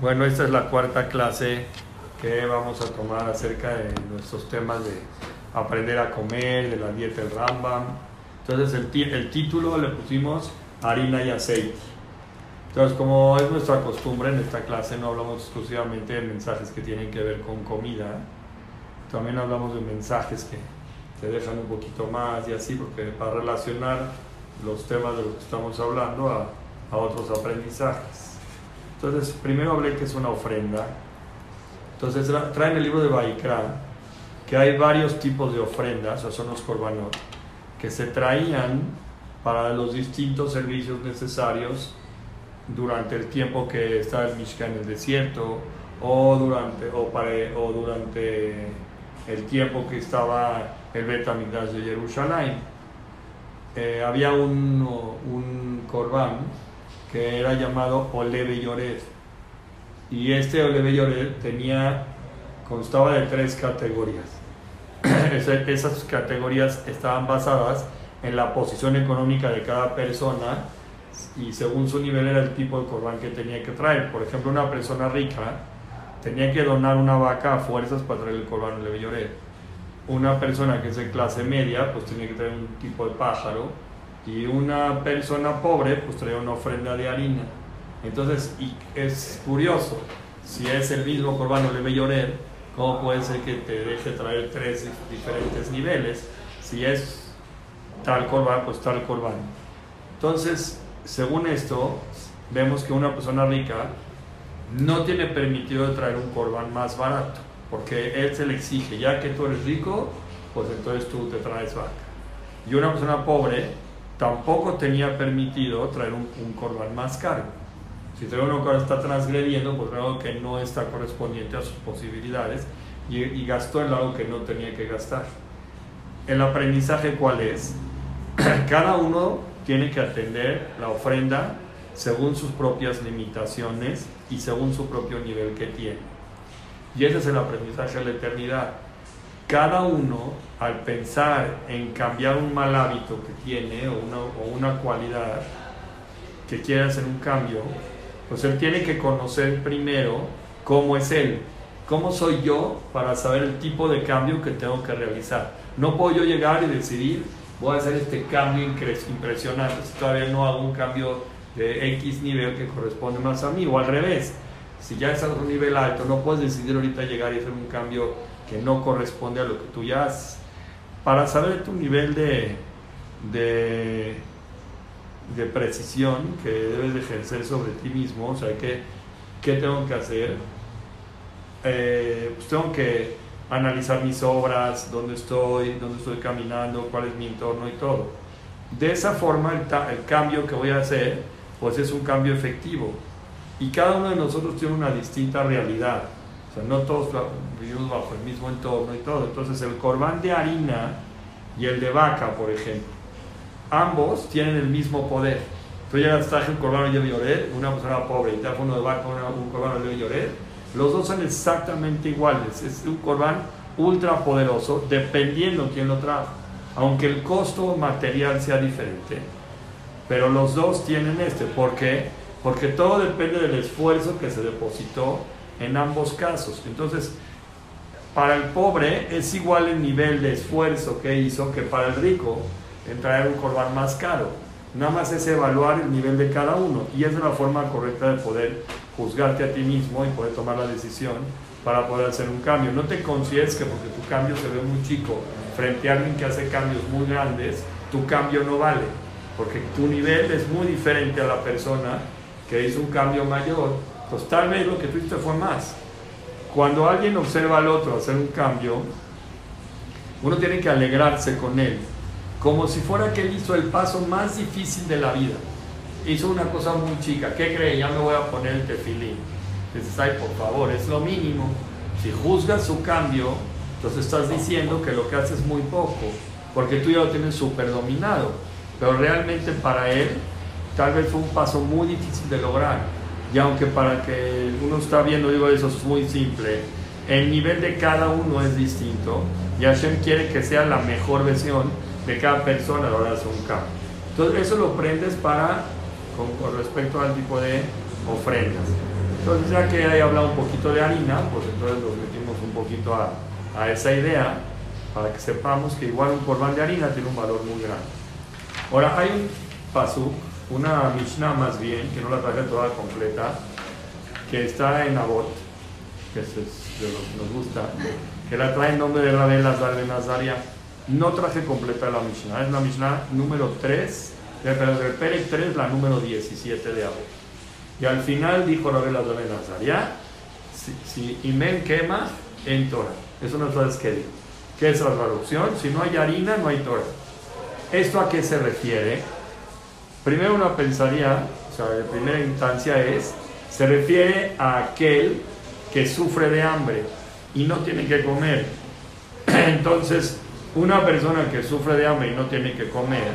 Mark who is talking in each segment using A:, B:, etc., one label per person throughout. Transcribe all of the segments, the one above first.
A: Bueno, esta es la cuarta clase que vamos a tomar acerca de nuestros temas de aprender a comer, de la dieta del Rambam. Entonces el, el título le pusimos harina y aceite. Entonces como es nuestra costumbre en esta clase no hablamos exclusivamente de mensajes que tienen que ver con comida, también hablamos de mensajes que te dejan un poquito más y así, porque para relacionar los temas de los que estamos hablando a, a otros aprendizajes. Entonces, primero hablé que es una ofrenda. Entonces, traen el libro de Baikra que hay varios tipos de ofrendas, o son los korbanot, que se traían para los distintos servicios necesarios durante el tiempo que estaba el Mishkan en el desierto o durante, o, para, o durante el tiempo que estaba el Betamigdash de Jerusalén. Eh, había un, un korban que era llamado Oleve Lloret. Y este Oleve Lloret tenía, constaba de tres categorías. Esas categorías estaban basadas en la posición económica de cada persona y según su nivel era el tipo de corbán que tenía que traer. Por ejemplo, una persona rica tenía que donar una vaca a fuerzas para traer el corbán Oleve Lloret. Una persona que es de clase media, pues tenía que traer un tipo de pájaro y una persona pobre pues trae una ofrenda de harina. Entonces, y es curioso, si es el mismo corbano de Bellorer, ¿cómo puede ser que te deje traer tres diferentes niveles? Si es tal corbán, pues tal corbán. Entonces, según esto, vemos que una persona rica no tiene permitido traer un corbán más barato, porque él se le exige, ya que tú eres rico, pues entonces tú te traes vaca. Y una persona pobre tampoco tenía permitido traer un, un más caro. Si trae uno que está transgrediendo, pues algo que no está correspondiente a sus posibilidades y, gastó en algo que no tenía que gastar. El aprendizaje cuál es? Cada uno tiene que atender la ofrenda según sus propias limitaciones y según su propio nivel que tiene. Y ese es el aprendizaje de la eternidad cada uno al pensar en cambiar un mal hábito que tiene o una, o una cualidad que quiere hacer un cambio, pues él tiene que conocer primero cómo es él, cómo soy yo para saber el tipo de cambio que tengo que realizar. No puedo yo llegar y decidir, voy a hacer este cambio impresionante si todavía no hago un cambio de X nivel que corresponde más a mí, o al revés. Si ya estás a un nivel alto, no puedes decidir ahorita llegar y hacer un cambio que no corresponde a lo que tú ya haces. Para saber tu nivel de, de, de precisión que debes de ejercer sobre ti mismo, o sea, ¿qué, qué tengo que hacer? Eh, pues tengo que analizar mis obras, dónde estoy, dónde estoy caminando, cuál es mi entorno y todo. De esa forma el, el, cambio que voy a hacer pues es un cambio efectivo y cada uno de nosotros tiene una distinta realidad no todos vivimos bajo el mismo entorno y todo. Entonces el corbán de harina y el de vaca, por ejemplo, ambos tienen el mismo poder. Tú llegas, traje un corbán de lloret, una persona pobre, y traje uno de vaca, un corbán de lloret, los dos son exactamente iguales. Es un corbán ultra poderoso, dependiendo quién lo trajo. Aunque el costo material sea diferente, pero los dos tienen este. ¿Por qué? Porque todo depende del esfuerzo que se depositó en ambos casos. Entonces, para el pobre es igual el nivel de esfuerzo que hizo que para el rico en traer un corbán más caro. Nada más es evaluar el nivel de cada uno y es la forma correcta de poder juzgarte a ti mismo y poder tomar la decisión para poder hacer un cambio. No te consideres que porque tu cambio se ve muy chico frente a alguien que hace cambios muy grandes, tu cambio no vale, porque tu nivel es muy diferente a la persona que hizo un cambio mayor pues tal vez lo que tú hiciste fue más. Cuando alguien observa al otro hacer un cambio, uno tiene que alegrarse con él, como si fuera que él hizo el paso más difícil de la vida. Hizo una cosa muy chica, ¿qué cree? Ya me voy a poner el tefilín. Dices, ay, por favor, es lo mínimo. Si juzgas su cambio, entonces estás diciendo que lo que hace es muy poco, porque tú ya lo tienes súper dominado. Pero realmente para él, tal vez fue un paso muy difícil de lograr y aunque para que uno está viendo, digo, eso es muy simple, el nivel de cada uno es distinto y Hashem quiere que sea la mejor versión de cada persona a la hora de hacer un cambio. Entonces eso lo prendes para, con, respecto al tipo de ofrendas. Entonces, ya que ahí habla un poquito de harina, pues entonces nos metimos un poquito a, a esa idea para que sepamos que igual un corbán de harina tiene un valor muy grande. Ahora, hay un pasuk, una Mishnah más bien, que no la traje toda completa, que está en Abot, que es de lo que nos gusta, que la trae en nombre de Rabel Lazar de Nazaria. No traje completa la Mishnah, es la Mishnah número 3, pero del Perek 3, la número 17 de Abot. Y al final dijo Rabel Lazar de Nazaria, si, si Imen quema en Torah. Eso no sabes qué digo. ¿Qué es la traducción? Si no hay harina, no hay Torah. ¿Esto a qué se refiere? Primero uno pensaría, o sea, en primera instancia es, se refiere a aquel que sufre de hambre y no tiene que comer. Entonces, una persona que sufre de hambre y no tiene que comer,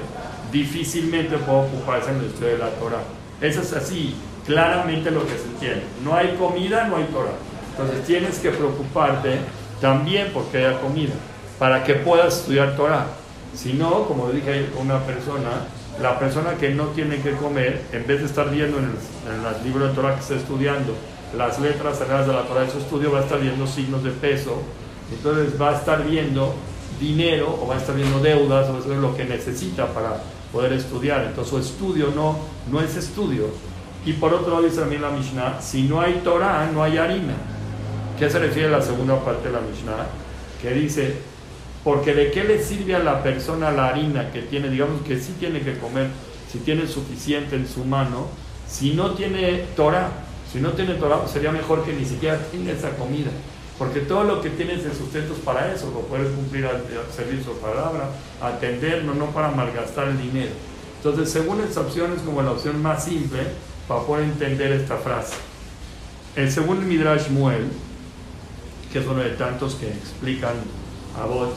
A: difícilmente puede ocuparse en el estudio de la Torah. Eso es así, claramente lo que se entiende. No hay comida, no hay Torah. Entonces tienes que preocuparte también porque haya comida, para que puedas estudiar Torah. Si no, como dije una persona, la persona que no tiene que comer, en vez de estar viendo en el, libro de Torah que está estudiando, las letras sagradas de la Torah de su estudio, va a estar viendo signos de peso, entonces va a estar viendo dinero o va a estar viendo deudas o eso es lo que necesita para poder estudiar. Entonces su estudio no, no es estudio. Y por otro lado dice también la Mishnah, si no hay Torah, no hay harina. ¿Qué se refiere a la segunda parte de la Mishnah? Que dice, porque de qué le sirve a la persona la harina que tiene, digamos que sí tiene que comer, si tiene suficiente en su mano, si no tiene Torah, si no tiene Torah, pues sería mejor que ni siquiera tenga esa comida. Porque todo lo que tienes de sustentos para eso, lo puedes cumplir al, su palabra, atenderlo, no para malgastar el dinero. Entonces, según esta opción es como la opción más simple para poder entender esta frase. El segundo Midrash Muel, que es uno de tantos que explican a vos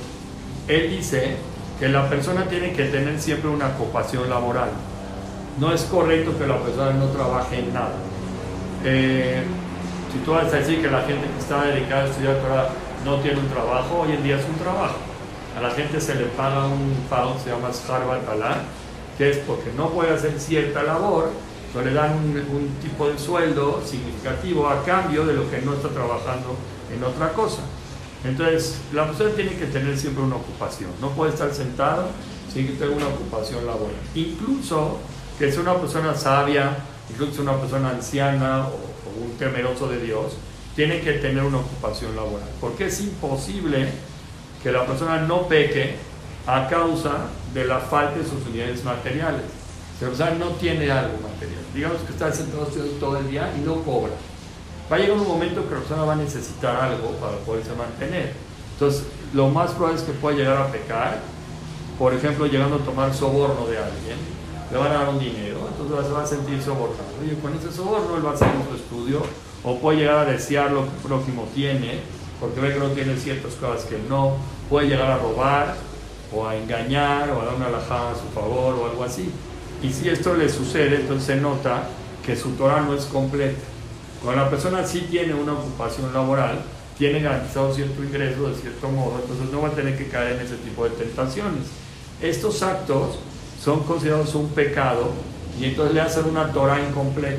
A: él dice que la persona tiene que tener siempre una ocupación laboral. No es correcto que la persona no trabaje en nada. Eh, si tú vas a decir que la gente que está dedicada a estudiar Torah no tiene un trabajo, hoy en día es un trabajo. A la gente se le paga un pago, se llama Harvard que es porque no puede hacer cierta labor, pero le dan un, un tipo de sueldo significativo a cambio de lo que no está trabajando en otra cosa. Entonces, la persona tiene que tener siempre una ocupación, no puede estar sentado sin que tenga una ocupación laboral. Incluso que sea una persona sabia, incluso una persona anciana o, un temeroso de Dios, tiene que tener una ocupación laboral, porque es imposible que la persona no peque a causa de la falta de sus unidades materiales. La persona no tiene algo material, digamos que está sentado todo el día y no cobra va a llegar un momento que la persona va a necesitar algo para poderse mantener. Entonces, lo más probable es que pueda llegar a pecar, por ejemplo, llegando a tomar soborno de alguien, le van a dar un dinero, entonces se va a sentir sobornado. Y con ese soborno él va a hacer su estudio, o puede llegar a desear lo que el prójimo tiene, porque ve que no tiene ciertas cosas que no, puede llegar a robar, o a engañar, o a dar una alajada a su favor, o algo así. Y si esto le sucede, entonces se nota que su Torah no es completa. Cuando la persona sí tiene una ocupación laboral, tiene garantizado cierto ingreso de cierto modo, entonces no va a tener que caer en ese tipo de tentaciones. Estos actos son considerados un pecado y entonces le hacen una Torah incompleta.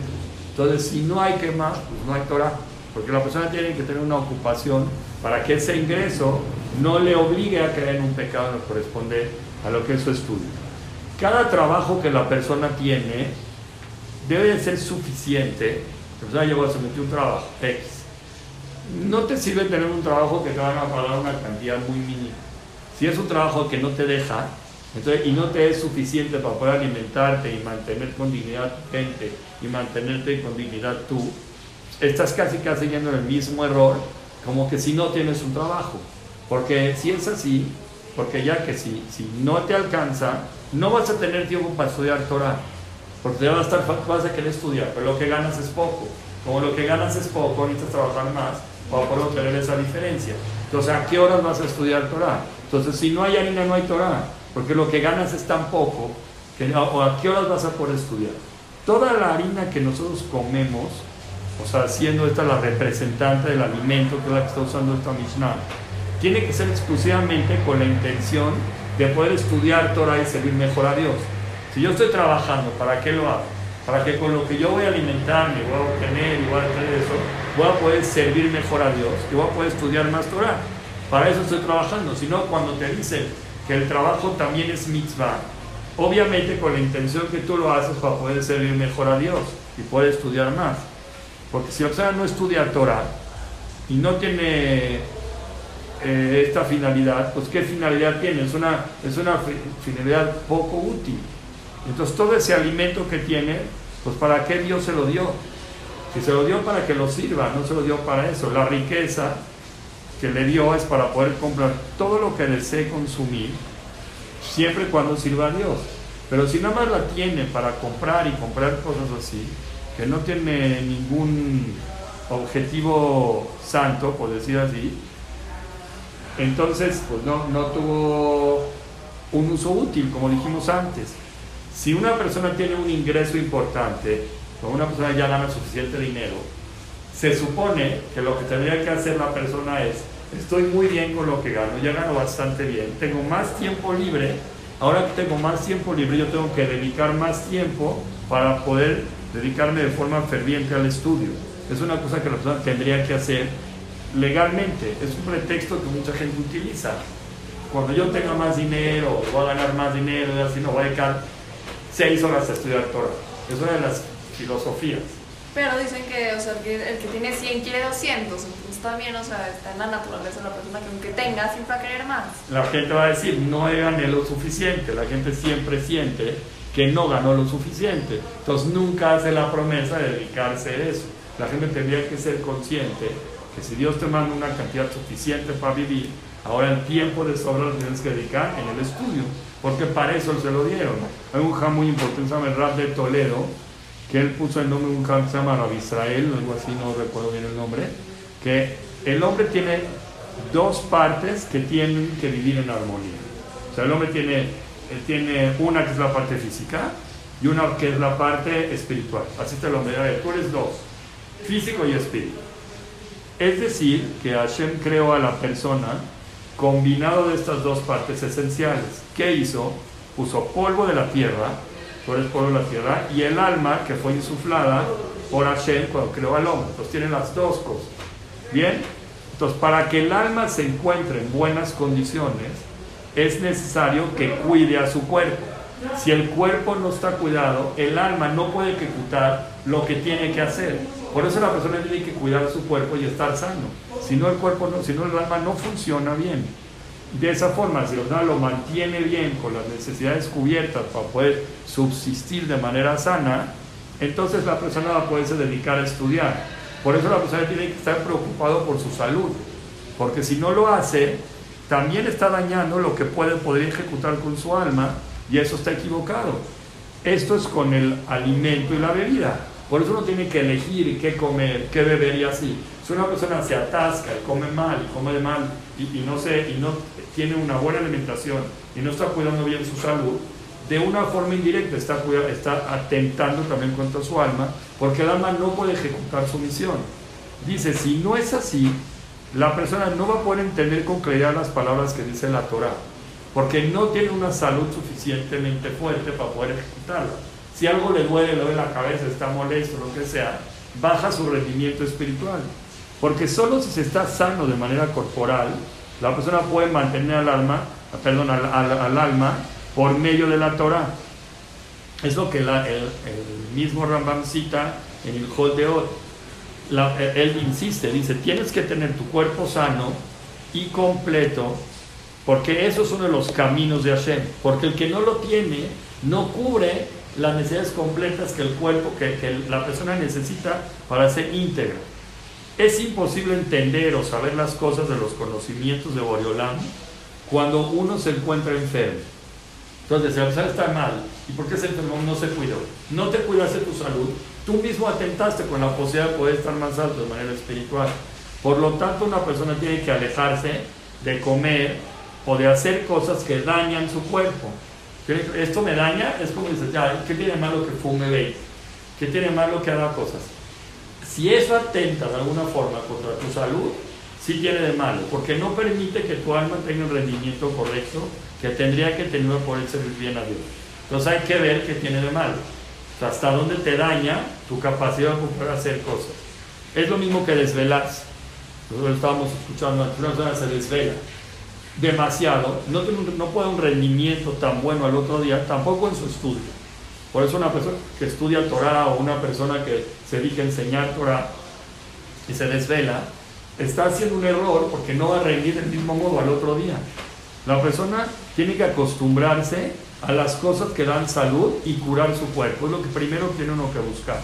A: Entonces, si no hay que más, pues no hay Torah, porque la persona tiene que tener una ocupación para que ese ingreso no le obligue a caer en un pecado que corresponde a lo que es su estudio. Cada trabajo que la persona tiene debe de ser suficiente llegó un trabajo X. No te sirve tener un trabajo que te van a pagar una cantidad muy mínima. Si es un trabajo que no te deja entonces, y no te es suficiente para poder alimentarte y mantener con dignidad tu gente y mantenerte con dignidad tú, estás casi casi yendo en el mismo error como que si no tienes un trabajo. Porque si es así, porque ya que si, si no te alcanza, no vas a tener tiempo para estudiar Torah porque te vas a, estar, vas a querer estudiar, pero lo que ganas es poco. Como lo que ganas es poco, necesitas trabajar más para poder obtener esa diferencia. Entonces, ¿a qué horas vas a estudiar Torah? Entonces, si no hay harina, no hay Torah, porque lo que ganas es tan poco, que, o a qué horas vas a poder estudiar. Toda la harina que nosotros comemos, o sea, siendo esta la representante del alimento, que la que está usando esta Mishnah, tiene que ser exclusivamente con la intención de poder estudiar Torah y servir mejor a Dios. Si yo estoy trabajando, ¿para qué lo hago? para que con lo que yo voy a alimentarme, voy a obtener y voy a tener eso, voy a poder servir mejor a Dios y voy a poder estudiar más Torah. Para eso estoy trabajando. Si no, cuando te dicen que el trabajo también es mitzvah, obviamente con la intención que tú lo haces para poder servir mejor a Dios y poder estudiar más. Porque si la persona no estudia Torah y no tiene eh, esta finalidad, pues ¿qué finalidad tiene? Es una, es una finalidad poco útil. Entonces todo ese alimento que tiene, pues ¿para qué Dios se lo dio? Si se lo dio para que lo sirva, no se lo dio para eso. La riqueza que le dio es para poder comprar todo lo que desee consumir, siempre y cuando sirva a Dios. Pero si nada más la tiene para comprar y comprar cosas así, que no tiene ningún objetivo santo, por decir así, entonces pues no, no tuvo un uso útil, como dijimos antes. Si una persona tiene un ingreso importante, o una persona ya gana suficiente dinero, se supone que lo que tendría que hacer la persona es, estoy muy bien con lo que gano, ya gano bastante bien, tengo más tiempo libre, ahora que tengo más tiempo libre yo tengo que dedicar más tiempo para poder dedicarme de forma ferviente al estudio. Es una cosa que la persona tendría que hacer legalmente, es un pretexto que mucha gente utiliza. Cuando yo tenga más dinero, voy a ganar más dinero, y así no voy a dedicar seis horas a estudiar Torah. Es una de las filosofías.
B: Pero dicen que, o sea, el que tiene 100 quiere 200, entonces también, o sea, está en la naturaleza de la persona que aunque tenga, siempre va a querer más.
A: La gente va a decir, no gané lo suficiente, la gente siempre siente que no ganó lo suficiente, entonces nunca hace la promesa de dedicarse a eso. La gente tendría que ser consciente que si Dios te manda una cantidad suficiente para vivir, ahora el tiempo de sobra lo tienes que dedicar en el estudio, porque para eso se lo dieron. Hay un jam muy importante, se llama el Rab de Toledo, que él puso el nombre de un jam que se llama Rab Israel, algo así, no recuerdo bien el nombre, que el hombre tiene dos partes que tienen que vivir en armonía. O sea, el hombre tiene, tiene una que es la parte física y una que es la parte espiritual. Así te lo me tú eres dos, físico y espíritu. Es decir, que Hashem creó a la persona combinado de estas dos partes esenciales. ¿Qué hizo? Puso polvo de la tierra, tú eres polvo de la tierra, y el alma que fue insuflada por Hashem cuando creó al hombre. Entonces tiene las dos cosas. Bien, entonces para que el alma se encuentre en buenas condiciones, es necesario que cuide a su cuerpo. Si el cuerpo no está cuidado, el alma no puede ejecutar lo que tiene que hacer. Por eso la persona tiene que cuidar su cuerpo y estar sano. Si no el cuerpo, no, si no el alma no funciona bien. De esa forma, si el alma lo mantiene bien con las necesidades cubiertas para poder subsistir de manera sana, entonces la persona va a poderse dedicar a estudiar. Por eso la persona tiene que estar preocupado por su salud, porque si no lo hace, también está dañando lo que puede poder ejecutar con su alma y eso está equivocado. Esto es con el alimento y la bebida. Por eso uno tiene que elegir qué comer, qué beber y así. Si una persona se atasca y come mal y come mal y, no, se, y no tiene una buena alimentación y no está cuidando bien su salud, de una forma indirecta está, está atentando también contra su alma, porque el alma no puede ejecutar su misión. Dice, si no es así, la persona no va a poder entender con claridad las palabras que dice la Torah, porque no tiene una salud suficientemente fuerte para poder ejecutarla. Si algo le duele, le duele la cabeza, está molesto, lo que sea, baja su rendimiento espiritual. Porque solo si se está sano de manera corporal, la persona puede mantener al alma, perdón, al, alma por medio de la Torah. Es lo que el, mismo Rambam cita en el Hol de Od. él insiste, dice, tienes que tener tu cuerpo sano y completo, porque eso es los caminos de Hashem. Porque el que no lo tiene, no cubre las necesidades completas que el cuerpo, que, la persona necesita para ser íntegra. Es imposible entender o saber las cosas de los conocimientos de Boreolán cuando uno se encuentra enfermo. Entonces, si la persona está mal, ¿y por qué se enfermó? No se cuidó. No te cuidaste tu salud, tú mismo atentaste con la posibilidad de poder estar más alto de manera espiritual. Por lo tanto, una persona tiene que alejarse de comer o de hacer cosas que dañan su cuerpo esto me daña, es como dices, ya, ¿qué tiene malo que fume 20? ¿Qué tiene malo que haga cosas? Si eso atenta de alguna forma contra tu salud, sí tiene de malo, porque no permite que tu alma tenga el rendimiento correcto que tendría que tener para poder servir bien a Dios. Entonces hay que ver qué tiene de malo. Hasta dónde te daña tu capacidad de poder hacer cosas. Es lo mismo que desvelarse. Nosotros estábamos escuchando antes, una persona se desvela demasiado, no, no puede un rendimiento tan bueno al otro día, tampoco en su estudio. Por eso una persona que estudia Torah o una persona que se dedica a enseñar Torah y se desvela, está haciendo un error porque no va a rendir del mismo modo al otro día. La persona tiene que acostumbrarse a las cosas que dan salud y curar su cuerpo. Es lo que primero tiene uno que buscar.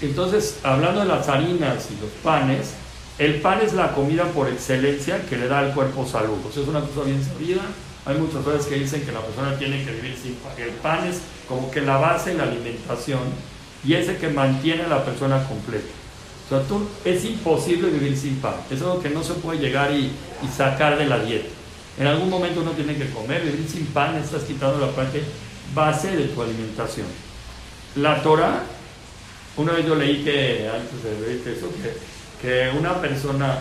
A: Entonces, hablando de las harinas y los panes, el pan es la comida por excelencia que le da al cuerpo salud. O es una cosa bien sabida. Hay muchas veces que dicen que la persona tiene que vivir sin pan. El pan es como que la base de la alimentación y es el que mantiene a la persona completa. O sea, tú, es imposible vivir sin pan. Es algo que no se puede llegar y, sacar de la dieta. En algún momento uno tiene que comer. Vivir sin pan estás quitando la parte base de tu alimentación. La Torah, una vez yo leí que, antes de ver eso, que que una persona,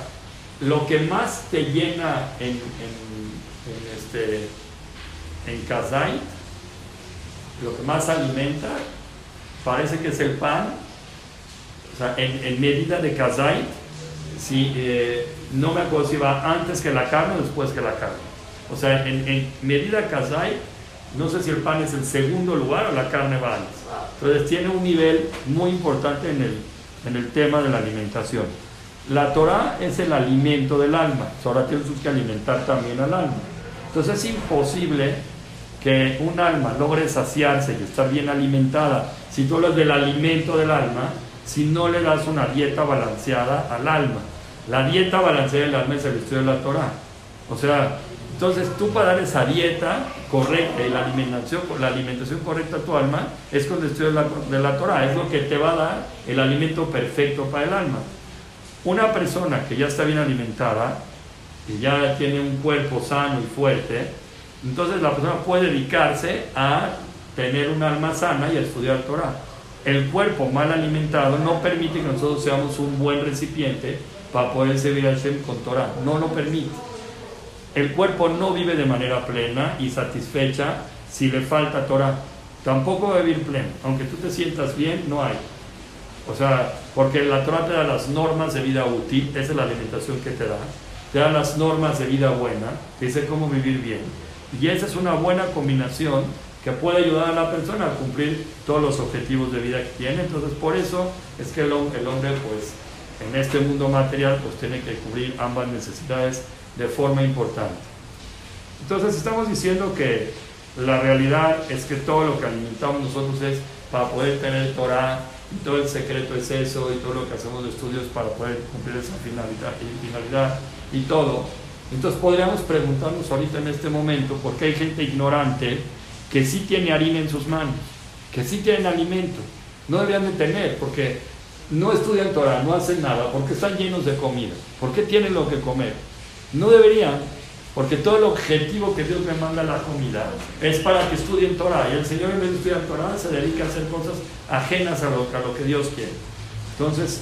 A: lo que más te llena en, en, este, en Kazait, lo que más alimenta, parece que es el pan, o sea, en, medida de Kazait, si, eh, no me acuerdo si va antes que la carne o después que la carne. O sea, en, medida Kazait, no sé si el pan es el segundo lugar o la carne va antes. Entonces tiene un nivel muy importante en el, en el tema de la alimentación. La Torah es el alimento del alma. Ahora tienes que alimentar también al alma. Entonces es imposible que un alma logre saciarse y estar bien alimentada si tú hablas del alimento del alma, si no le das una dieta balanceada al alma. La dieta balanceada del alma es el estudio de la Torah. O sea, entonces tú para dar esa dieta correcta y la alimentación, la alimentación correcta a tu alma es con el estudio de la, de la Torah. Es lo que te va a dar el alimento perfecto para el alma. Una persona que ya está bien alimentada, y ya tiene un cuerpo sano y fuerte, entonces la persona puede dedicarse a tener un alma sana y a estudiar Torah. El cuerpo mal alimentado no permite que nosotros seamos un buen recipiente para poder servir al Shem con Torah. No lo permite. El cuerpo no vive de manera plena y satisfecha si le falta Torah. Tampoco va a vivir pleno. Aunque tú te sientas bien, no hay. O sea, porque la Torah te da las normas de vida útil, esa es la alimentación que te da, te da las normas de vida buena, te dice cómo vivir bien. Y esa es una buena combinación que puede ayudar a la persona a cumplir todos los objetivos de vida que tiene. Entonces, por eso es que el, hombre, pues, en este mundo material, pues tiene que cubrir ambas necesidades de forma importante. Entonces, estamos diciendo que la realidad es que todo lo que alimentamos nosotros es para poder tener Torah, y todo el secreto es eso, y todo lo que hacemos de estudios para poder cumplir esa finalidad y, finalidad y todo. Entonces podríamos preguntarnos ahorita en este momento por qué hay gente ignorante que sí tiene harina en sus manos, que sí tienen alimento. No deberían de tener, porque no estudian Torah, no hacen nada, porque están llenos de comida, porque tienen lo que comer. No deberían porque todo el objetivo que Dios me manda a la comida es para que estudien Torah. Y el Señor en vez de estudiar Torah se dedica a hacer cosas ajenas a lo, a lo que Dios quiere. Entonces,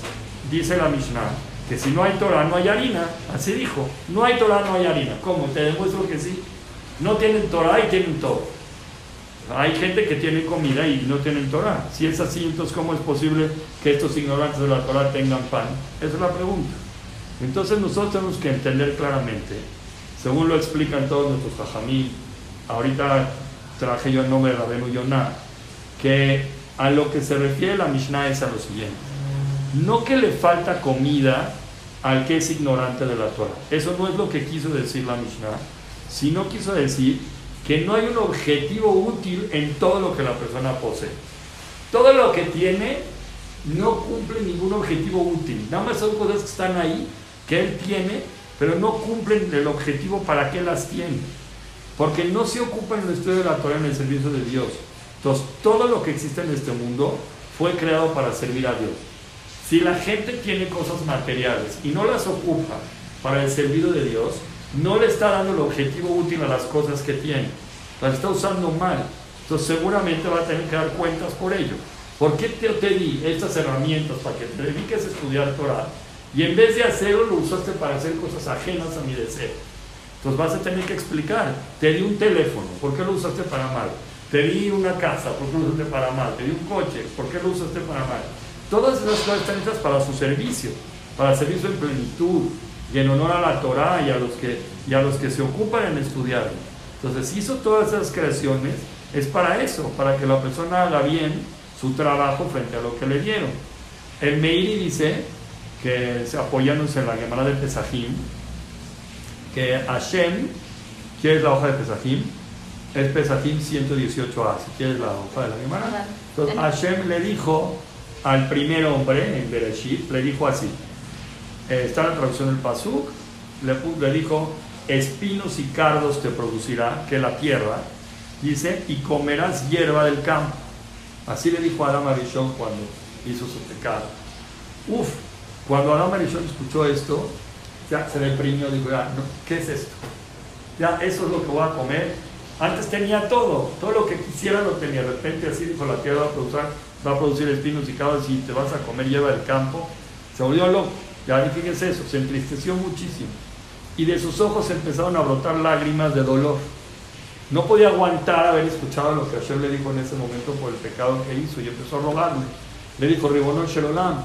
A: dice la Mishnah, que si no hay Torah no hay harina. Así dijo, no hay Torah no hay harina. ¿Cómo? Te demuestro que sí. No tienen Torah y tienen todo. Hay gente que tiene comida y no tienen Torah. Si es así, entonces ¿cómo es posible que estos ignorantes de la Torah tengan pan? Esa es la pregunta. Entonces nosotros tenemos que entender claramente según lo explican todos nuestros jajamí, ahorita traje yo el nombre de Rabenu Yonah, que a lo que se refiere la Mishnah es a lo siguiente. No que le falta comida al que es ignorante de la Torah. Eso no es lo que quiso decir la Mishnah, sino quiso decir que no hay un objetivo útil en todo lo que la persona posee. Todo lo que tiene no cumple ningún objetivo útil. Nada más son cosas que están ahí, que él tiene pero no cumplen el objetivo para qué las tienen. Porque no se ocupan en el estudio de la Torah en el servicio de Dios. Entonces, todo lo que existe en este mundo fue creado para servir a Dios. Si la gente tiene cosas materiales y no las ocupa para el servicio de Dios, no le está dando el objetivo útil a las cosas que tiene. Las está usando mal. Entonces seguramente va a tener que dar cuentas por ello. ¿Por qué te, te di estas herramientas para que te dediques a estudiar Torah? Y en vez de hacerlo, lo usaste para hacer cosas ajenas a mi deseo. Entonces vas a tener que explicar. Te di un teléfono. ¿Por qué lo usaste para mal? te di una casa, ¿por qué lo usaste para mal? Te di un coche, ¿por qué lo usaste para mal? Todas esas cosas están hechas para su servicio, para servicio en plenitud y en honor a la Torah y a los que, y a los que se ocupan en estudiar. Entonces hizo todas esas creaciones, es para eso, para que la persona haga bien su trabajo frente a lo que le dieron. El Meiri dice, que apoyándose en la Gemara de Pesajim, que Hashem, ¿qué es la hoja de Pesajim? Es Pesajim 118a, si quieres la hoja de la Gemara. Entonces Hashem le dijo al primer hombre en Bereshit, le dijo así, eh, está en la traducción del Pasuk, le, le dijo, espinos y cardos te producirá, que la tierra, dice, y comerás hierba del campo. Así le dijo a Adam Arishon cuando hizo su pecado. Uf, cuando Adam Arishon escuchó esto, ya se deprimió, dijo, ya, no, ¿qué es esto? Ya, eso es lo que voy a comer. Antes tenía todo, todo lo que quisiera lo tenía. De repente así dijo, la tierra va a producir, va a producir espinos y cardos y te vas a comer hierba del campo. Se volvió loco. Ya fíjense eso, se entristeció muchísimo y de sus ojos empezaron a brotar lágrimas de dolor. No podía aguantar haber escuchado lo que Hashem le dijo en ese momento por el pecado que hizo y empezó a rogarle. Le dijo, Ribonón Shelolam,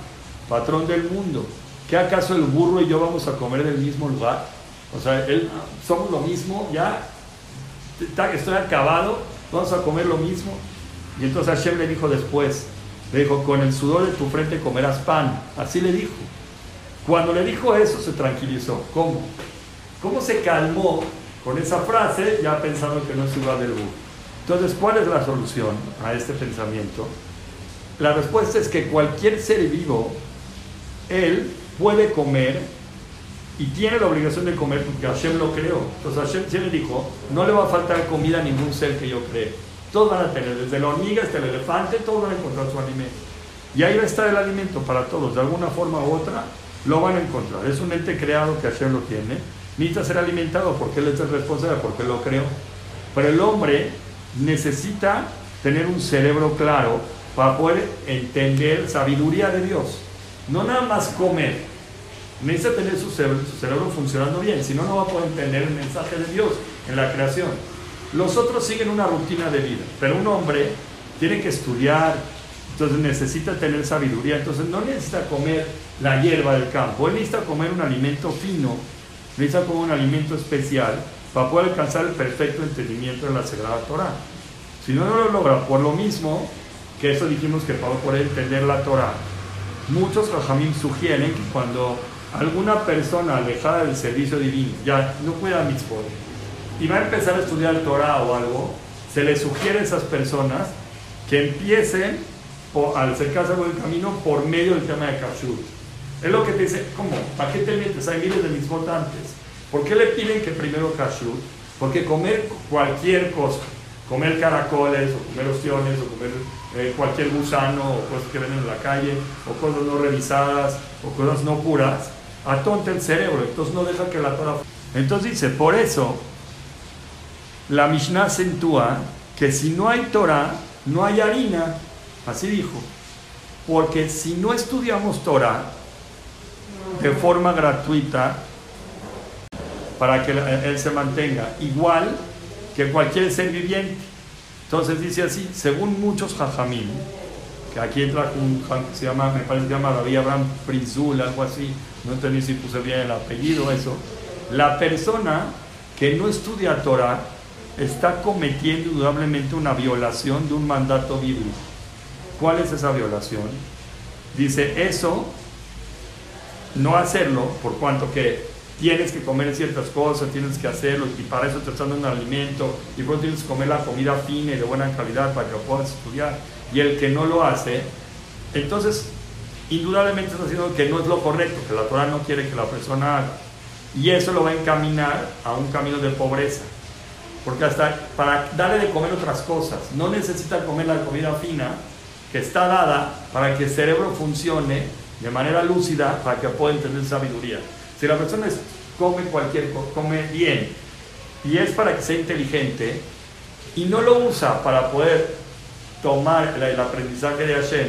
A: patrón del mundo, ¿qué acaso el burro y yo vamos a comer en el mismo lugar? O sea, él, somos lo mismo, ya estoy acabado, vamos a comer lo mismo. Y entonces Hashem le dijo después, le dijo, con el sudor de tu frente comerás pan. Así le dijo. Cuando le dijo eso se tranquilizó. ¿Cómo? ¿Cómo se calmó con esa frase ya pensando que no es igual del burro? Entonces, ¿cuál es la solución a este pensamiento? La respuesta es que cualquier ser vivo, él puede comer y tiene la obligación de comer porque Hashem lo creó. Entonces Hashem le dijo, no le va a faltar comida a ningún ser que yo cree. Todos van a tener, desde la hormiga hasta el elefante, todos van a encontrar su alimento. Y ahí va a estar el alimento para todos, de alguna forma u otra, lo van a encontrar. Es un ente creado que Hashem lo tiene necesita ser alimentado porque él es el responsable, porque lo creó. Pero el hombre necesita tener un cerebro claro para poder entender sabiduría de Dios. No nada más comer. Necesita tener su cerebro, su cerebro funcionando bien, si no, no va a poder entender el mensaje de Dios en la creación. Los otros siguen una rutina de vida, pero un hombre tiene que estudiar, entonces necesita tener sabiduría, entonces no necesita comer la hierba del campo, él necesita comer un alimento fino necesita como un alimento especial para poder alcanzar el perfecto entendimiento de la Sagrada Torah. Si no, no lo logra, por lo mismo que eso dijimos que para poder entender la Torah, muchos rajamim sugieren que cuando alguna persona alejada del servicio divino ya no cuida mitzvot y va a empezar a estudiar Torah o algo, se le sugiere a esas personas que empiecen al acercarse al buen camino por medio del tema de kashrut es lo que te dice, ¿cómo? ¿Para qué te metes? Hay miles de mis votantes. ¿Por qué le piden que primero kashrut? Porque comer cualquier cosa, comer caracoles, o comer ostiones, o comer eh, cualquier gusano, o cosas que venden en la calle, o cosas no revisadas, o cosas no puras, atonta el cerebro, entonces no deja que la Torah... Entonces dice, por eso, la Mishnah acentúa que si no hay Torah, no hay harina, así dijo. Porque si no estudiamos Torah, de forma gratuita para que él se mantenga, igual que cualquier ser viviente. Entonces dice así, según muchos jajamín, que aquí entra un que se llama, me parece que se llama Rabbi Abraham Prizul, algo así, no entendí si puse bien el apellido, eso. La persona que no estudia Torah está cometiendo indudablemente una violación de un mandato bíblico. ¿Cuál es esa violación? Dice, eso no hacerlo, por cuanto que tienes que comer ciertas cosas, tienes que hacerlo, y para eso te están dando un alimento, y por tienes que comer la comida fina y de buena calidad para que lo puedas estudiar, y el que no lo hace, entonces indudablemente está haciendo que no es lo correcto, que la Torah no quiere que la persona haga, y eso lo va a encaminar a un camino de pobreza, porque hasta para darle de comer otras cosas, no necesita comer la comida fina que está dada para que el cerebro funcione de manera lúcida para que pueda entender sabiduría. Si la persona come cualquier come bien y es para que sea inteligente y no lo usa para poder tomar el, aprendizaje de Hashem,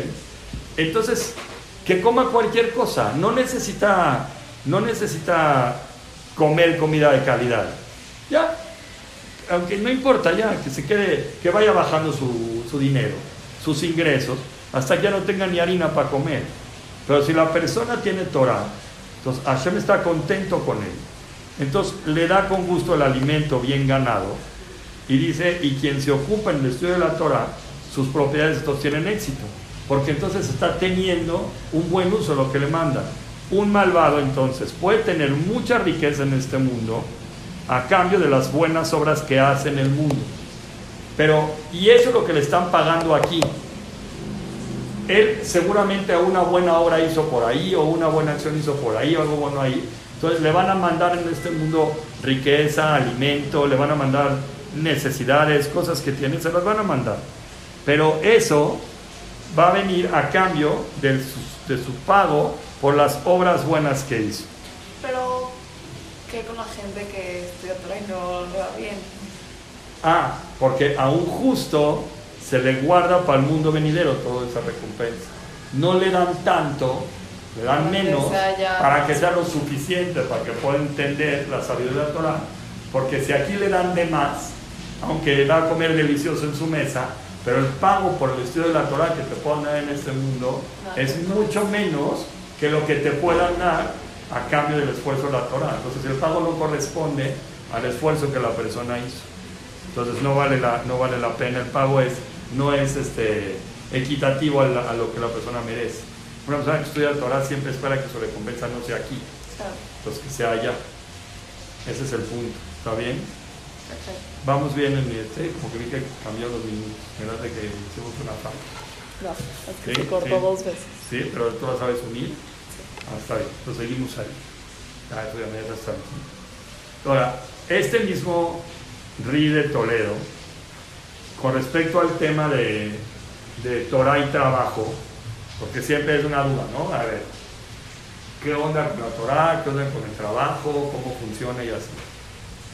A: entonces que coma cualquier cosa, no necesita, no necesita comer comida de calidad. Ya, aunque no importa ya, que se quede, que vaya bajando su, su dinero, sus ingresos, hasta que ya no tenga ni harina para comer. Pero si la persona tiene Torah, entonces Hashem está contento con él. Entonces le da con gusto el alimento bien ganado y dice, y quien se ocupa en el estudio de la Torah, sus propiedades estos tienen éxito. Porque entonces está teniendo un buen uso de lo que le manda. Un malvado entonces puede tener mucha riqueza en este mundo a cambio de las buenas obras que hace en el mundo. Pero, y eso es lo que le están pagando aquí. Él seguramente una buena obra hizo por ahí, o una buena acción hizo por ahí, o algo bueno ahí. Entonces le van a mandar en este mundo riqueza, alimento, le van a mandar necesidades, cosas que tiene, se las van a mandar. Pero eso va a venir a cambio de su, de su pago por las obras buenas que hizo.
B: Pero, ¿qué con la gente que estudia Torah y no le va bien?
A: Ah, porque a un justo se le guarda para el mundo venidero toda esa recompensa. No le dan tanto, le dan
B: Para
A: menos para que sea lo suficiente para que pueda entender la sabiduría de la Torah. Porque si aquí le dan de más, aunque va a comer delicioso en su mesa, pero el pago por el estudio de la Torah que te puedan dar en este mundo
B: No,
A: es
B: no.
A: mucho menos que lo que te puedan dar a cambio del esfuerzo de la Torah. Entonces el pago no corresponde al esfuerzo que la persona hizo. Entonces no vale la, no vale la pena, el pago es, no es este, equitativo a, la- a lo que la persona merece. Una persona que estudia Torah siempre espera que su recompensa no sea aquí, entonces que sea allá. Ese es el punto, ¿está bien?
B: perfecto.
A: Vamos bien en este, como que vi que cambió los minutos, ¿verdad? De que hicimos una falta.
B: No, es que
A: Sí,
B: se cortó
A: sí.
B: dos veces.
A: Sí, pero tú la sabes unir. Ah, está bien, pues seguimos ahí. Ah, eso ya me está. Ahora, este mismo RI de Toledo, con respecto al tema de, de Torah y trabajo, porque siempre es una duda, ¿no? A ver, ¿qué onda con la Torah? ¿Qué onda con el trabajo? ¿Cómo funciona y así?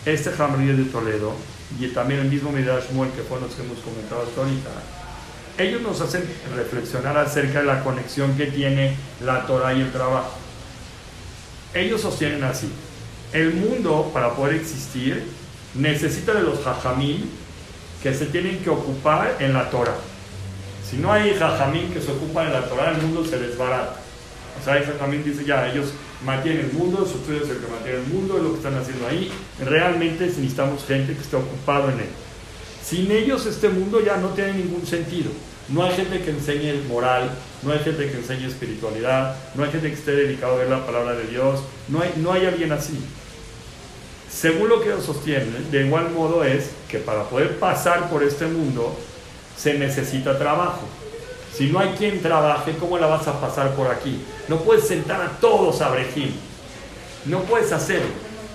A: Este Hamri de Toledo, y también el mismo Midrash que fueron los que hemos comentado hasta ahorita, ellos nos hacen reflexionar acerca de la conexión que tiene la Torah y el trabajo. Ellos sostienen así, el mundo para poder existir necesita de los jajamín que se tienen que ocupar en la Torah. Si no hay jajamín que se ocupan en la Torah, el mundo se desbarata. O sea, jajamín dice ya, ellos mantienen el mundo, su estudio es el que mantiene el mundo, es lo que están haciendo ahí. Realmente necesitamos gente que esté ocupado en él. Sin ellos este mundo ya no tiene ningún sentido. No hay gente que enseñe moral, no hay gente que enseñe espiritualidad, no hay gente que esté dedicado a ver la palabra de Dios, no hay, no hay alguien así. Según lo que ellos sostienen, de igual modo es que para poder pasar por este mundo se necesita trabajo. Si no hay quien trabaje, ¿cómo la vas a pasar por aquí? No puedes sentar a todos a Brejim. No puedes hacerlo.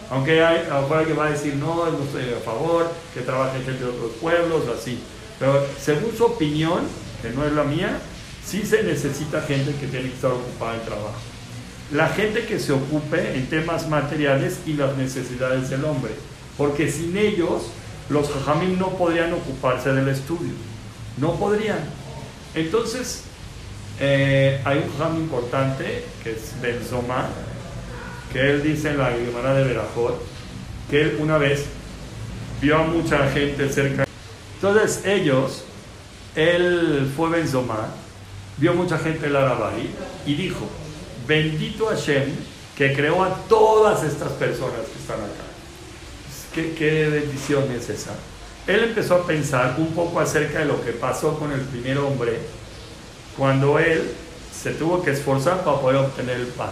A: Aunque hay afuera que va a decir, no, no estoy a favor, que trabajen gente de otros pueblos, así. Pero según su opinión, que no es la mía, sí se necesita gente que tiene que estar ocupada en trabajo. La gente que se ocupe en temas materiales y las necesidades del hombre. Porque sin ellos, los jajamim no podrían ocuparse del estudio. No podrían. Entonces, eh, hay un jajam importante que es Ben Zoma, que él dice en la Gemara de Berajot, que él una vez vio a mucha gente cerca. Entonces ellos, él fue Ben Zoma, vio mucha gente en el Arabay y dijo, bendito Hashem que creó a todas estas personas que están acá. ¿Qué, qué bendición es esa? Él empezó a pensar un poco acerca de lo que pasó con el primer hombre cuando él se tuvo que esforzar para poder obtener el pan.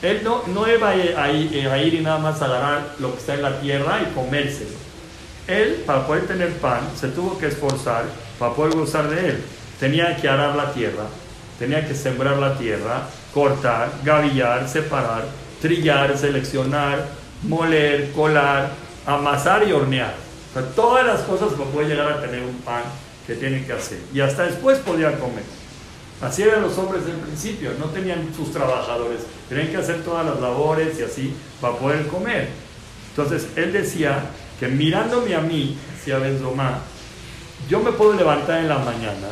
A: Él no, no iba a ir, a ir- y nada más a agarrar lo que está en la tierra y comérselo. Él, para poder tener pan, se tuvo que esforzar para poder gozar de él. Tenía que arar la tierra, tenía que sembrar la tierra, cortar, gavillar, separar, trillar, seleccionar, moler, colar, amasar y hornear. Todas las cosas para poder llegar a tener un pan que tiene que hacer. Y hasta después podía comer. Así eran los hombres del principio, no tenían sus trabajadores, tenían que hacer todas las labores y así para poder comer. Entonces él decía que mirándome a mí, decía Benzoma, yo me puedo levantar en la mañana,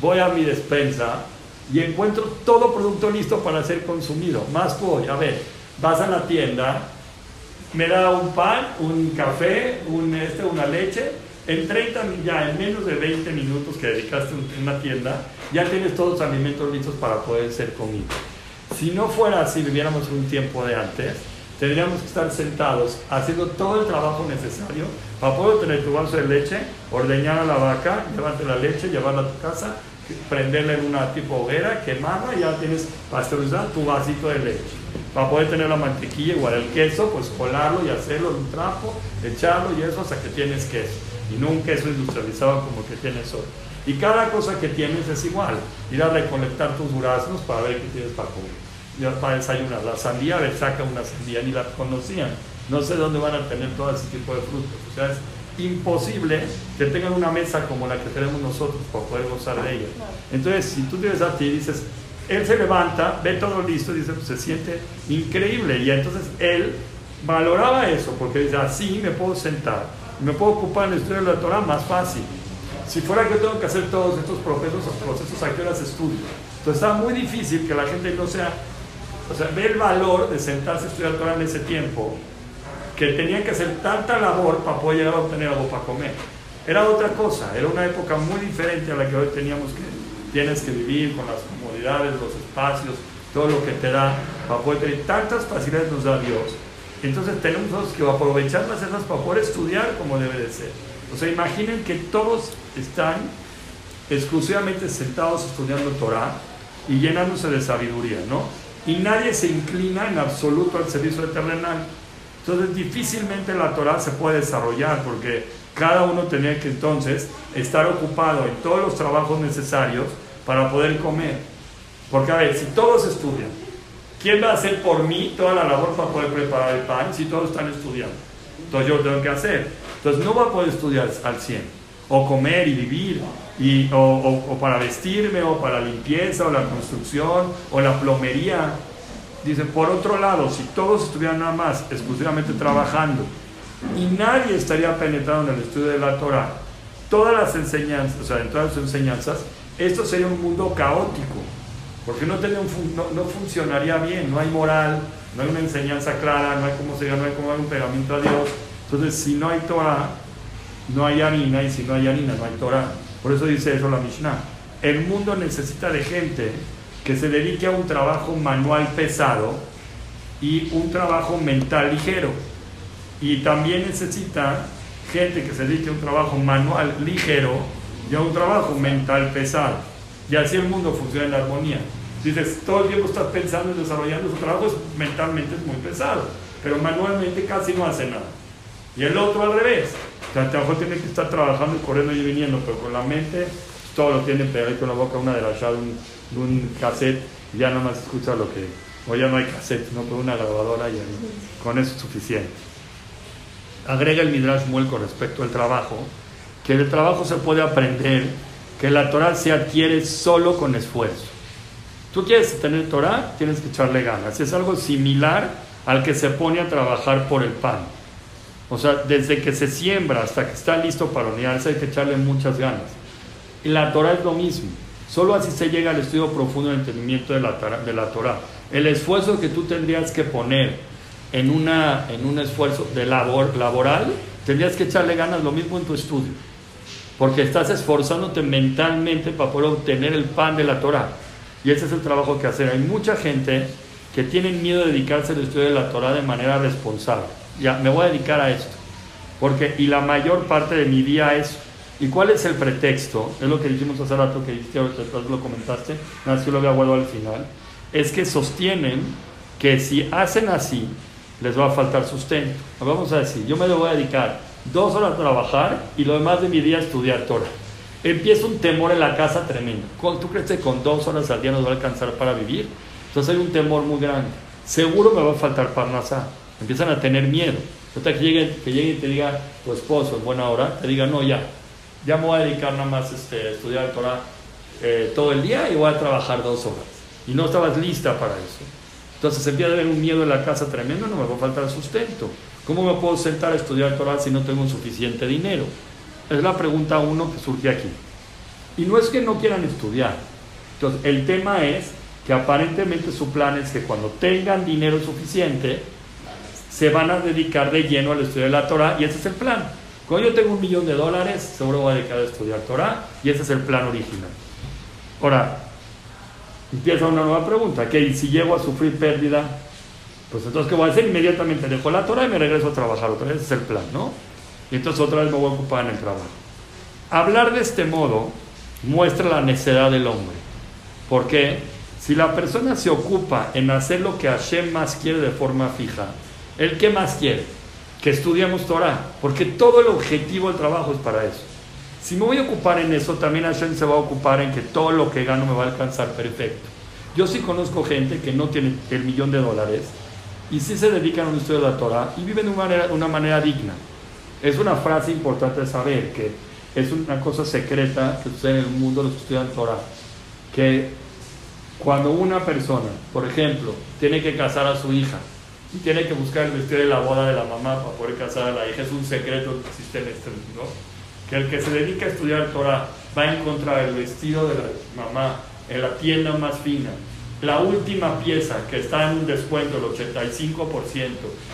A: voy a mi despensa y encuentro todo producto listo para ser consumido. Más voy, a ver, vas a la tienda, me da un pan, un café, un, este, una leche. En 30, ya en menos de 20 minutos que dedicaste en una tienda, ya tienes todos los alimentos listos para poder ser comidos. Si no fuera así, viviéramos un tiempo de antes, tendríamos que estar sentados haciendo todo el trabajo necesario para poder tener tu vaso de leche, ordeñar a la vaca, llevarte la leche, llevarla a tu casa, prenderla en una tipo hoguera, quemarla y ya tienes pasteurizado tu vasito de leche. Para poder tener la mantequilla, igual el queso, pues colarlo y hacerlo en un trapo, echarlo y eso hasta que tienes queso. Y no un queso industrializado como que tienes hoy. Y cada cosa que tienes es igual. Ir a recolectar tus duraznos para ver qué tienes para comer. Ya para desayunar. La sandía, a ver, saca una sandía, ni la conocían. No sé dónde van a tener todo ese tipo de frutos. O sea, es imposible que tengan una mesa como la que tenemos nosotros para poder gozar de ella. Entonces, si tú tienes a ti y dices, él se levanta, ve todo listo y dice, pues se siente increíble. Y entonces él valoraba eso, porque dice, así me puedo sentar, me puedo ocupar en el estudio de la Torah más fácil. Si fuera que tengo que hacer todos estos procesos, procesos ¿a qué horas estudio? Entonces está muy difícil que la gente no sea, o sea, ve el valor de sentarse a estudiar Torah en ese tiempo, que tenían que hacer tanta labor para poder llegar a obtener algo para comer. Era otra cosa, era una época muy diferente a la que hoy teníamos que, tienes que vivir con las comodidades, los espacios, todo lo que te da, para poder tener tantas facilidades nos da Dios. Entonces tenemos que aprovechar las esas para poder estudiar como debe de ser. O sea, imaginen que todos están exclusivamente sentados estudiando Torah y llenándose de sabiduría, ¿no? Y nadie se inclina en absoluto al servicio terrenal. Entonces difícilmente la Torah se puede desarrollar porque cada uno tenía que entonces estar ocupado en todos los trabajos necesarios para poder comer. Porque a ver, si todos estudian, ¿quién va a hacer por mí toda la labor para poder preparar el pan si todos están estudiando? Entonces yo lo tengo que hacer. Entonces no va a poder estudiar al 100, o comer y vivir, y, o, o, para vestirme, o para limpieza, o la construcción, o la plomería. Dicen, por otro lado, si todos estuvieran nada más exclusivamente trabajando y nadie estaría penetrando en el estudio de la Torah, todas las enseñanzas, o sea, en todas las enseñanzas, esto sería un mundo caótico, porque no, no, no, funcionaría bien, no hay moral, no hay una enseñanza clara, no hay cómo se no hay cómo dar un pegamento a Dios. Entonces, si no hay Torah, no hay harina, y si no hay harina, no hay Torah. Por eso dice eso la Mishnah. El mundo necesita de gente que se dedique a un trabajo manual pesado y un trabajo mental ligero. Y también necesita gente que se dedique a un trabajo manual ligero y a un trabajo mental pesado. Y así el mundo funciona en armonía. Dices, todo el tiempo estás pensando en desarrollando su trabajo, es, mentalmente es muy pesado, pero manualmente casi no hace nada. Y el otro al revés. O sea, el tiene que estar trabajando y corriendo y viniendo, pero con la mente todo lo tiene pegado con la boca, una de las llaves de un, cassette, y ya nada más escucha lo que. O ya no hay cassette, ¿no? Pero una grabadora y con eso es suficiente. Agrega el Midrash Muel con respecto al trabajo, que el trabajo se puede aprender, que la Torah se adquiere solo con esfuerzo. Tú quieres tener Torah, tienes que echarle ganas. Es algo similar al que se pone a trabajar por el pan. O sea, desde que se siembra hasta que está listo para hornearse hay que echarle muchas ganas. Y la Torah es lo mismo. Solo así se llega al estudio profundo del entendimiento de la, de la Torah. El esfuerzo que tú tendrías que poner en, una, en un esfuerzo de labor, laboral, tendrías que echarle ganas lo mismo en tu estudio. Porque estás esforzándote mentalmente para poder obtener el pan de la Torah. Y ese es el trabajo que hacer. Hay mucha gente que tiene miedo de dedicarse al estudio de la Torah de manera responsable. Ya, me voy a dedicar a esto. Porque, y la mayor parte de mi día es ¿Y cuál es el pretexto? Es lo que dijimos hace rato, que dijiste, lo comentaste, nada lo había guardado al final. Es que sostienen que si hacen así, les va a faltar sustento. Vamos a decir, yo me voy a dedicar dos horas a trabajar y lo demás de mi día a estudiar Torah. Empieza un temor en la casa tremendo. ¿Tú crees que con dos horas al día nos va a alcanzar para vivir? Entonces hay un temor muy grande. Seguro me va a faltar parnasá. Empiezan a tener miedo. Hasta que llegue, que llegue y te diga tu esposo en buena hora, te diga, no, ya, ya me voy a dedicar nada más este, a estudiar Torah eh, todo el día y voy a trabajar dos horas. Y no estabas lista para eso. Entonces empieza a haber un miedo en la casa tremendo, no me va a faltar sustento. ¿Cómo me puedo sentar a estudiar Torah si no tengo suficiente dinero? Es la pregunta uno que surge aquí. Y no es que no quieran estudiar. Entonces, el tema es que aparentemente su plan es que cuando tengan dinero suficiente, se van a dedicar de lleno al estudio de la Torah y ese es el plan. Cuando yo tengo un millón de dólares, seguro voy a dedicar a estudiar Torah y ese es el plan original. Ahora, empieza una nueva pregunta, que si llego a sufrir pérdida, pues entonces ¿qué voy a hacer? Inmediatamente dejo la Torah y me regreso a trabajar otra vez, ese es el plan, ¿no? Y entonces otra vez me voy a ocupar en el trabajo. Hablar de este modo muestra la necedad del hombre, porque si la persona se ocupa en hacer lo que Hashem más quiere de forma fija, ¿el qué más quiere? Que estudiemos Torah, porque todo el objetivo del trabajo es para eso. Si me voy a ocupar en eso, también Hashem se va a ocupar en que todo lo que gano me va a alcanzar perfecto. Yo sí conozco gente que no tiene el millón de dólares y sí se dedican a un estudio de la Torah y viven de una manera, digna. Es una frase importante saber que es una cosa secreta que sucede en el mundo de los que estudian Torah. Que cuando una persona, por ejemplo, tiene que casar a su hija tiene que buscar el vestido de la boda de la mamá para poder casar a la hija, es un secreto que existe en este mundo que el que se dedica a estudiar Torah va a encontrar el vestido de la mamá en la tienda más fina, la última pieza que está en un descuento del 85%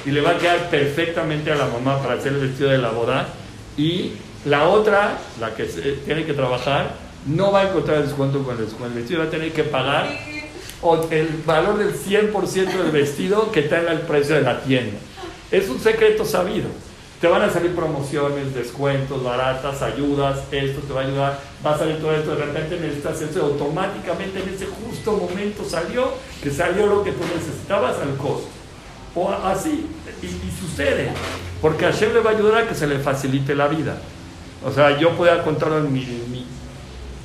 A: y le va a quedar perfectamente a la mamá para hacer el vestido de la boda. Y la otra, la que tiene que trabajar, no va a encontrar el descuento con el descuento. El vestido va a tener que pagar el valor del 100% del vestido que tenga el precio de la tienda. Es un secreto sabido. Te van a salir promociones, descuentos, baratas, ayudas, esto te va a ayudar, va a salir todo esto, de repente necesitas eso, automáticamente en ese justo momento salió, que salió lo que tú necesitabas al costo. O así, y, sucede, porque a Hashem le va a ayudar a que se le facilite la vida. O sea, yo puedo contar en mi, mi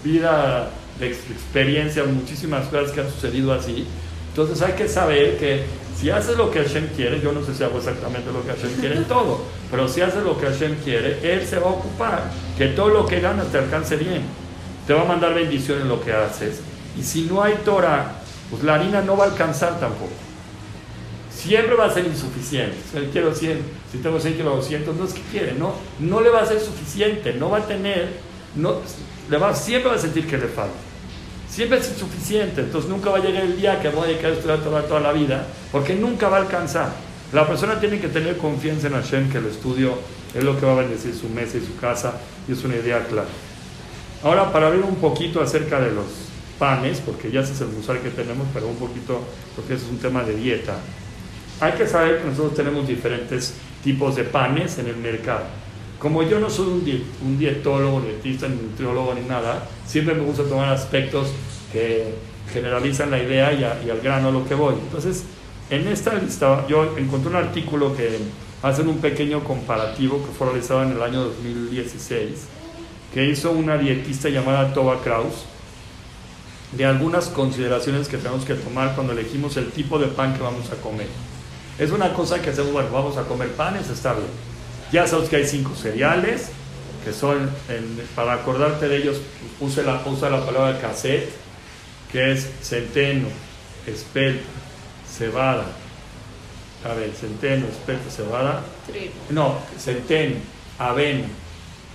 A: vida de experiencia muchísimas cosas que han sucedido así. Entonces hay que saber que si haces lo que Hashem quiere, yo no sé si hago exactamente lo que Hashem quiere en todo, pero si haces lo que Hashem quiere, Él se va a ocupar, que todo lo que ganas te alcance bien. Te va a mandar bendición en lo que haces. Y si no hay Torah, pues la harina no va a alcanzar tampoco. Siempre va a ser insuficiente. Si quiero 100, si tengo 100 kilos 200, no es que quiere, no, no le va a ser suficiente, no va a tener, no, le va, siempre va a sentir que le falta siempre es insuficiente, entonces nunca va a llegar el día que voy a dedicar a estudiar toda, toda la vida, porque nunca va a alcanzar. La persona tiene que tener confianza en Hashem, que el estudio es lo que va a bendecir su mesa y su casa, y es una idea clara. Ahora, para ver un poquito acerca de los panes, porque ya ese es el musar que tenemos, pero un poquito, porque ese es un tema de dieta, hay que saber que nosotros tenemos diferentes tipos de panes en el mercado. Como yo no soy un, un dietólogo, dietista, ni nutriólogo, ni nada, siempre me gusta tomar aspectos que generalizan la idea y, al grano lo que voy. Entonces, en esta lista yo encontré un artículo que hacen un pequeño comparativo que fue realizado en el año 2016, que hizo una dietista llamada Toba Kraus, de algunas consideraciones que tenemos que tomar cuando elegimos el tipo de pan que vamos a comer. Es una cosa que hacemos, bueno, vamos a comer panes, está bien ya sabes que hay cinco cereales, que son, para acordarte de ellos, usa la, usa la palabra cassette, que es centeno, espelta, cebada. A ver, centeno, espelta, cebada. No, centeno, avena,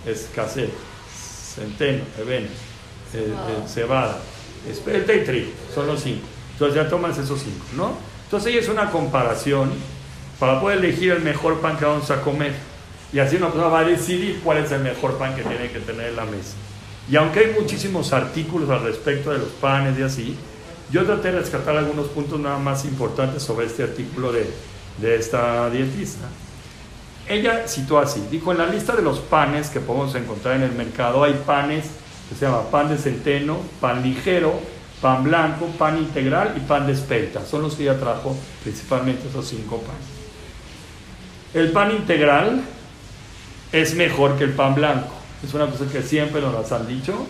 A: es cassette. Centeno, avena, eh, eh, cebada, espelta y trigo. Son los cinco. Entonces ya tomas esos cinco, ¿no? Entonces ahí es una comparación para poder elegir el mejor pan que vamos a comer. Y así una persona va a decidir cuál es el mejor pan que tiene que tener en la mesa. Y aunque hay muchísimos artículos al respecto de los panes y así, yo traté de rescatar algunos puntos nada más importantes sobre este artículo de, de esta dietista. Ella citó así, dijo, en la lista de los panes que podemos encontrar en el mercado hay panes que se llama pan de centeno, pan ligero, pan blanco, pan integral y pan de espelta. Son los que ella trajo principalmente esos cinco panes. El pan integral es mejor que el pan blanco. Es una cosa que siempre nos han dicho.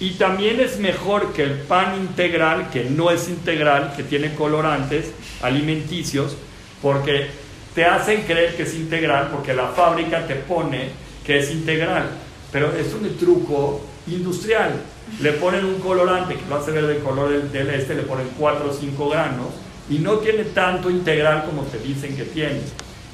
A: Y también es mejor que el pan integral, que no es integral, que tiene colorantes alimenticios, porque te hacen creer que es integral, porque la fábrica te pone que es integral. Pero es un truco industrial. Le ponen un colorante que va a ser del color del, este, le ponen 4 o 5 granos y no tiene tanto integral como te dicen que tiene.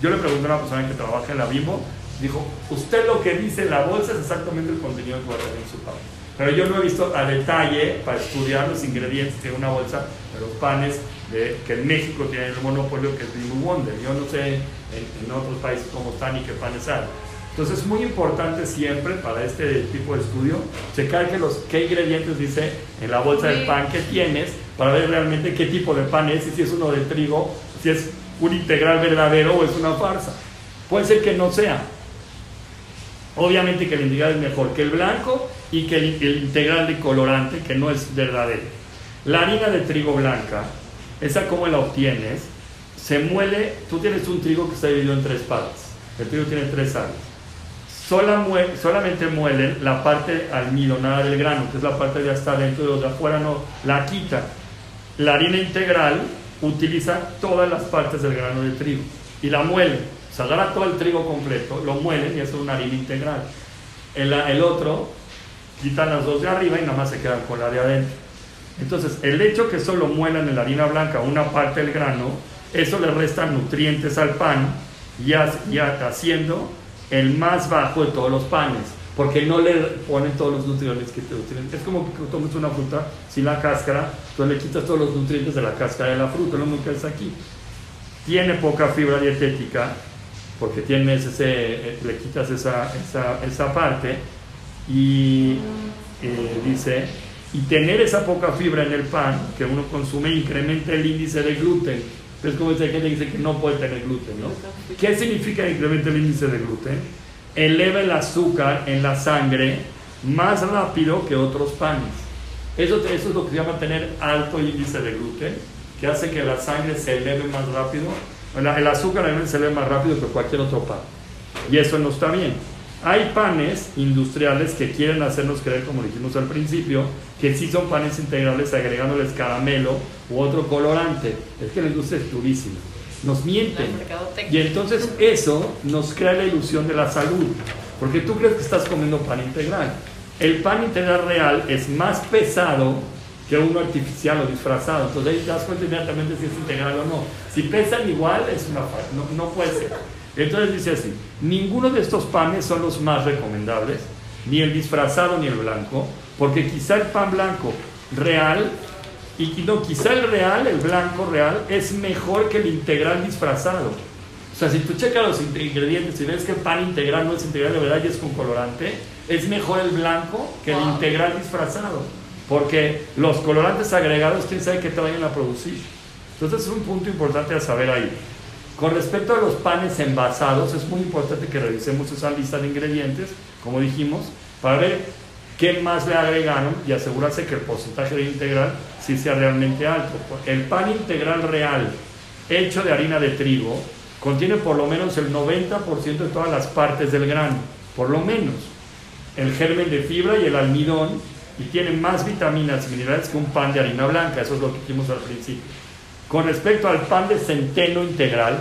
A: Yo le pregunté a una persona que trabaja en la Bimbo Dijo, usted lo que dice en la bolsa es exactamente el contenido que va a tener en su pan. Pero yo no he visto a detalle para estudiar los ingredientes de una bolsa de los panes de, que en México tiene el monopolio que es Blue Wonder. Yo no sé en, en, otros países cómo están y qué panes hay. Entonces es muy importante siempre para este tipo de estudio checar que los, qué ingredientes dice en la bolsa del pan que tienes para ver realmente qué tipo de pan es y si es uno de trigo, si es un integral verdadero o es una farsa. Puede ser que no sea. Obviamente que el integral es mejor que el blanco y que el, integral de colorante que no es verdadero. La harina de trigo blanca, esa como la obtienes, se muele, tú tienes un trigo que está dividido en tres partes. El trigo tiene tres áreas solamente muelen la parte almidonada del grano, que es la parte de hasta adentro y los de afuera no, la quita. La harina integral utiliza todas las partes del grano de trigo y la muelen. Se todo el trigo completo, lo muelen y es una harina integral. El, el otro quitan las dos de arriba y nada más se quedan con la de adentro. Entonces, el hecho que solo muelan en la harina blanca una parte del grano, eso le resta nutrientes al pan y, haciendo el más bajo de todos los panes, porque no le ponen todos los nutrientes que te nutrientes. Es como que tomes una fruta sin la cáscara, tú le quitas todos los nutrientes de la cáscara de la fruta, lo mismo que es aquí. Tiene poca fibra dietética, porque tienes ese, eh, le quitas esa, esa, esa parte, y eh, dice, y tener esa poca fibra en el pan que uno consume incrementa el índice de gluten es como esa gente dice que no puede tener gluten, ¿no? ¿Qué significa incrementa el índice de gluten? Eleva el azúcar en la sangre más rápido que otros panes. Eso, eso es lo que se llama tener alto índice de gluten, que hace que la sangre se eleve más rápido. El azúcar se eleva más rápido que cualquier otro pan. Y eso no está bien. Hay panes industriales que quieren hacernos creer, como dijimos al principio, que sí son panes integrales agregándoles caramelo u otro colorante. Es que la industria es durísima. Nos mienten. Y entonces eso nos crea la ilusión de la salud. Porque tú crees que estás comiendo pan integral. El pan integral real es más pesado que uno artificial o disfrazado. Entonces ahí te das cuenta inmediatamente si es integral o no. Si pesan igual, es una no, no puede ser. Entonces dice así, ninguno de estos panes son los más recomendables, ni el disfrazado ni el blanco, porque quizá el pan blanco real, y no, quizá el real, el blanco real, es mejor que el integral disfrazado. O sea, si tú checas los ingredientes y ves que el pan integral no es integral de verdad y es con colorante, es mejor el blanco que el integral disfrazado. Porque los colorantes agregados, quién sabe qué te vayan a producir. Entonces es un punto importante a saber ahí. Con respecto a los panes envasados, es muy importante que revisemos esa lista de ingredientes, como dijimos, para ver qué más le agregaron y asegurarse que el porcentaje de integral sí sea realmente alto. El pan integral real, hecho de harina de trigo, contiene por lo menos el 90% de todas las partes del grano, por lo menos. El germen de fibra y el almidón, y tiene más vitaminas y minerales que un pan de harina blanca, eso es lo que dijimos al principio. Con respecto al pan de centeno integral,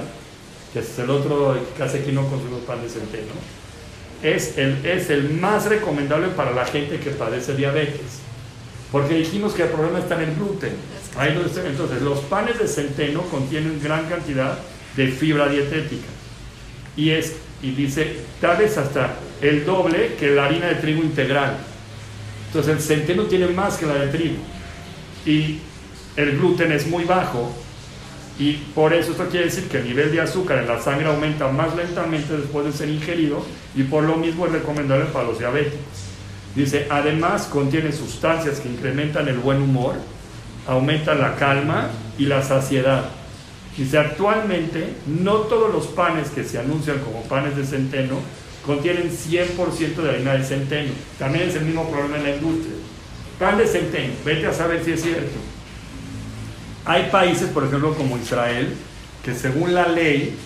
A: que es el otro, casi aquí no consumimos pan de centeno, es el, es el más recomendable para la gente que padece diabetes. Porque dijimos que el problema está en el gluten. Entonces, los panes de centeno contienen gran cantidad de fibra dietética. Y, es, y dice, tal vez hasta el doble que la harina de trigo integral. Entonces, el centeno tiene más que la de trigo. Y el gluten es muy bajo y por eso esto quiere decir que el nivel de azúcar en la sangre aumenta más lentamente después de ser ingerido y por lo mismo es recomendable para los diabéticos. Dice, además contiene sustancias que incrementan el buen humor, aumentan la calma y la saciedad. Dice, actualmente no todos los panes que se anuncian como panes de centeno contienen 100% de harina de centeno. También es el mismo problema en la industria. Pan de centeno, vete a saber si es cierto hay países, por ejemplo, como Israel, que según la ley,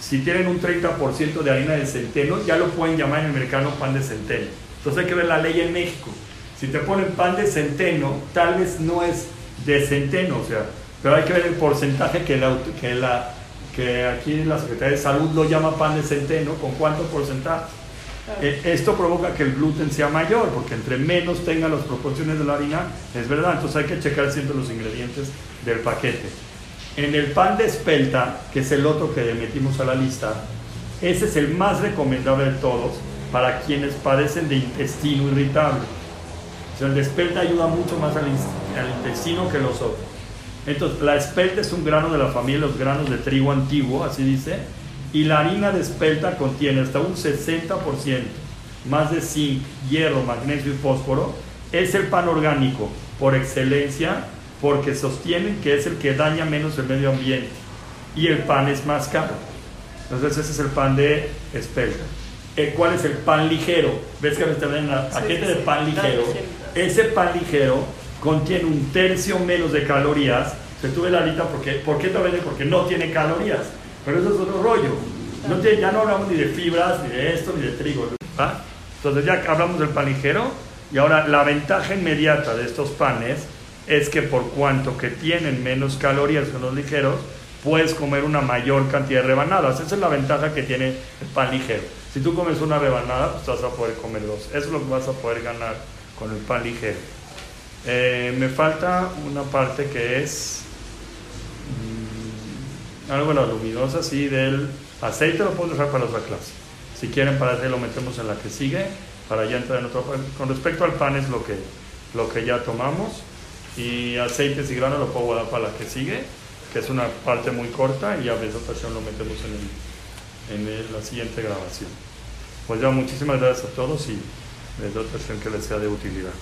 A: si tienen un 30% de harina de centeno, ya lo pueden llamar en el mercado pan de centeno. Entonces hay que ver la ley en México. Si te ponen pan de centeno, tal vez no es de centeno, o sea, pero hay que ver el porcentaje que, la, la, que aquí la Secretaría de Salud lo llama pan de centeno, con cuánto porcentaje. Eh, esto provoca que el gluten sea mayor, porque entre menos tenga las proporciones de la harina, es verdad, entonces hay que checar siempre los ingredientes del paquete. En el pan de espelta, que es el otro que metimos a la lista, ese es el más recomendable de todos para quienes padecen de intestino irritable. O sea, el espelta ayuda mucho más al, al intestino que los otros. Entonces, la espelta es un grano de la familia los granos de trigo antiguo, así dice, y la harina de espelta contiene hasta un 60% más de zinc, hierro, magnesio y fósforo. Es el pan orgánico por excelencia porque sostienen que es el que daña menos el medio ambiente y el pan es más caro. Entonces ese es el pan de espelta. Eh, ¿Cuál es el pan ligero? ¿Ves que te ven la paquete de pan ligero? Ese pan ligero contiene un tercio menos de calorías. Se tuve la lista porque, ¿por qué te vende? Porque no tiene calorías. Pero eso es otro rollo. No tiene, ya no hablamos ni de fibras, ni de esto, ni de trigo. Entonces ya hablamos del pan ligero y ahora la ventaja inmediata de estos panes es que por cuanto que tienen menos calorías que los ligeros, puedes comer una mayor cantidad de rebanadas. Esa es la ventaja que tiene el pan ligero. Si tú comes una rebanada, pues vas a poder comer dos. Eso es lo que vas a poder ganar con el pan ligero. Eh, me falta una parte que es mmm, algo de la luminosa, sí, del aceite lo puedo dejar para otra clase. Si quieren para eso lo metemos en la que sigue, para ya entrar en parte. Con respecto al pan es lo que, lo que ya tomamos. Y aceites y granos lo puedo guardar para la que sigue, que es una parte muy corta y a veces ocasión lo metemos en, el, en la siguiente grabación. Pues ya muchísimas gracias a todos y les doy que les sea de utilidad.